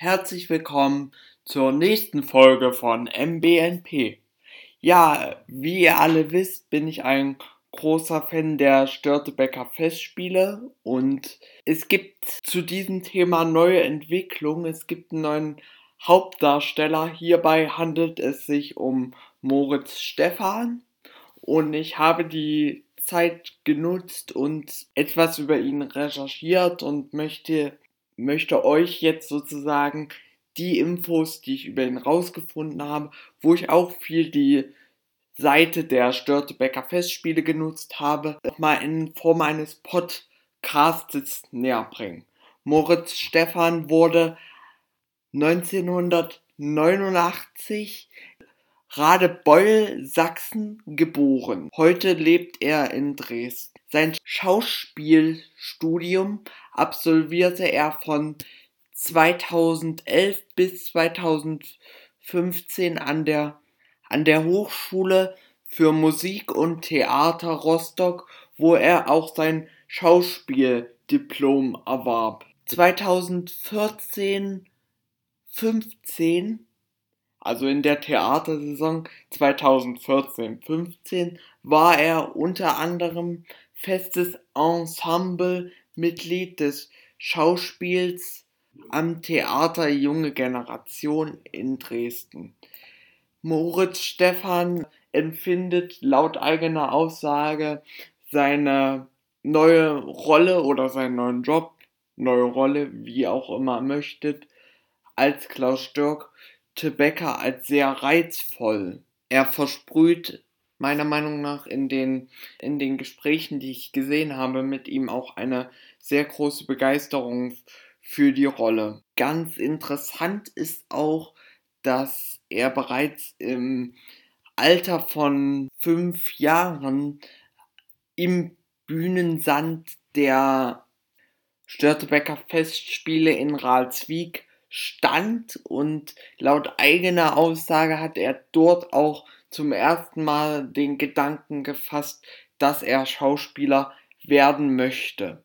Herzlich willkommen zur nächsten Folge von MBNP. Ja, wie ihr alle wisst, bin ich ein großer Fan der Störtebecker Festspiele und es gibt zu diesem Thema neue Entwicklungen. Es gibt einen neuen Hauptdarsteller. Hierbei handelt es sich um Moritz Stephan und ich habe die Zeit genutzt und etwas über ihn recherchiert und möchte, möchte euch jetzt sozusagen die Infos, die ich über ihn rausgefunden habe, wo ich auch viel die Seite der Störtebecker Festspiele genutzt habe, mal in Form eines Podcasts näher bringen. Moritz Stephan wurde 1989 Radebeul, Sachsen geboren. Heute lebt er in Dresden. Sein Schauspielstudium absolvierte er von 2011 bis 2015 an der, an der Hochschule für Musik und Theater Rostock, wo er auch sein Schauspieldiplom erwarb. 2014 15 also in der Theatersaison 2014-15 war er unter anderem festes Ensemblemitglied des Schauspiels am Theater Junge Generation in Dresden. Moritz Stephan empfindet laut eigener Aussage seine neue Rolle oder seinen neuen Job, neue Rolle, wie auch immer möchtet, als Klaus Störk Becker als sehr reizvoll. Er versprüht meiner Meinung nach in den, in den Gesprächen, die ich gesehen habe, mit ihm auch eine sehr große Begeisterung für die Rolle. Ganz interessant ist auch, dass er bereits im Alter von fünf Jahren im Bühnensand der Störtebecker Festspiele in Ralswiek stand und laut eigener Aussage hat er dort auch zum ersten Mal den Gedanken gefasst, dass er Schauspieler werden möchte.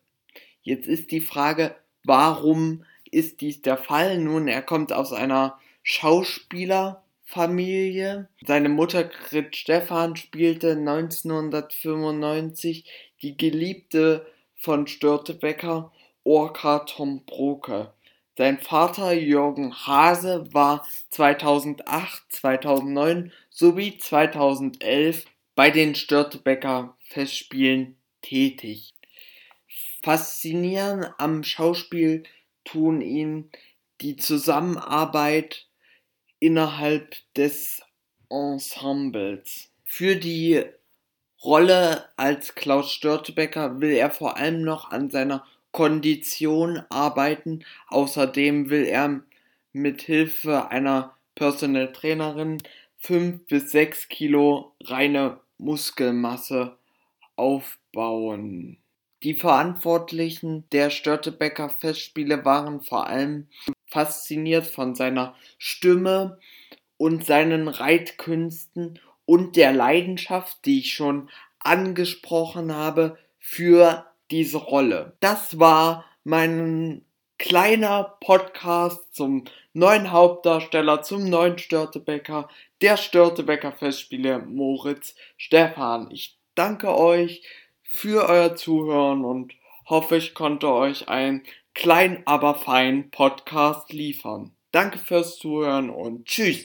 Jetzt ist die Frage, warum ist dies der Fall? Nun, er kommt aus einer Schauspielerfamilie. Seine Mutter Grit Stephan spielte 1995 die Geliebte von Störtebecker, Orca Tom Broke. Sein Vater Jürgen Hase war 2008, 2009 sowie 2011 bei den Störtebecker Festspielen tätig. Faszinierend am Schauspiel tun ihn die Zusammenarbeit innerhalb des Ensembles. Für die Rolle als Klaus Störtebecker will er vor allem noch an seiner Kondition arbeiten. Außerdem will er mit Hilfe einer Personal Trainerin 5 bis 6 Kilo reine Muskelmasse aufbauen. Die Verantwortlichen der Störtebecker Festspiele waren vor allem fasziniert von seiner Stimme und seinen Reitkünsten und der Leidenschaft, die ich schon angesprochen habe, für diese Rolle. Das war mein kleiner Podcast zum neuen Hauptdarsteller, zum neuen Störtebecker, der Störtebecker Festspiele Moritz Stefan. Ich danke euch für euer Zuhören und hoffe, ich konnte euch einen kleinen, aber feinen Podcast liefern. Danke fürs Zuhören und tschüss.